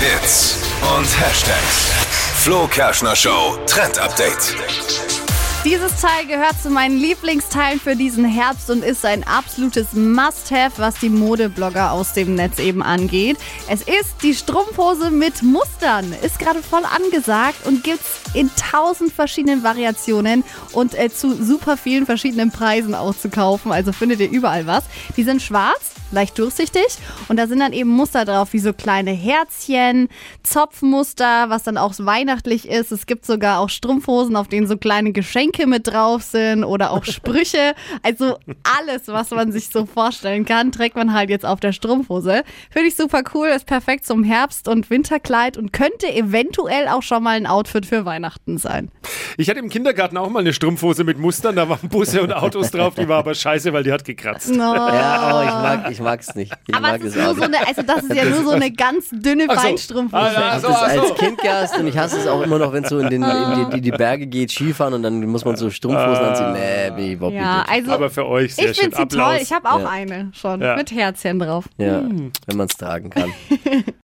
Hits und Hashtags. Flo Kerschner Show Trend Update. Dieses Teil gehört zu meinen Lieblingsteilen für diesen Herbst und ist ein absolutes Must-Have, was die Modeblogger aus dem Netz eben angeht. Es ist die Strumpfhose mit Mustern. Ist gerade voll angesagt und gibt's in tausend verschiedenen Variationen und äh, zu super vielen verschiedenen Preisen auch zu kaufen. Also findet ihr überall was. Die sind schwarz, leicht durchsichtig und da sind dann eben Muster drauf, wie so kleine Herzchen, Zopfmuster, was dann auch weihnachtlich ist. Es gibt sogar auch Strumpfhosen, auf denen so kleine Geschenke mit drauf sind oder auch Sprüche. Also alles, was man sich so vorstellen kann, trägt man halt jetzt auf der Strumpfhose. Finde ich super cool, ist perfekt zum Herbst- und Winterkleid und könnte eventuell auch schon mal ein Outfit für Weihnachten sein. Ich hatte im Kindergarten auch mal eine Strumpfhose mit Mustern, da waren Busse und Autos drauf, die war aber scheiße, weil die hat gekratzt. No. Ja, oh, ich mag, ich mag's nicht. Ich Aber mag es ist es nur so nicht. eine, also das ist ja nur so eine ganz dünne so. Beinstrumpfhose. Ah, ja, Ich hab das als Kind gehasst und ich hasse es auch immer noch, wenn es so in, den, in die, die, die Berge geht, Skifahren und dann muss man so Strumpfhosen anziehen. Nee, bin ich überhaupt Ja, nicht. also Aber für euch sehr ich schön. finde sie toll. Ich habe auch Ja. eine schon Ja. mit Herzchen drauf. Ja, wenn man es tragen kann.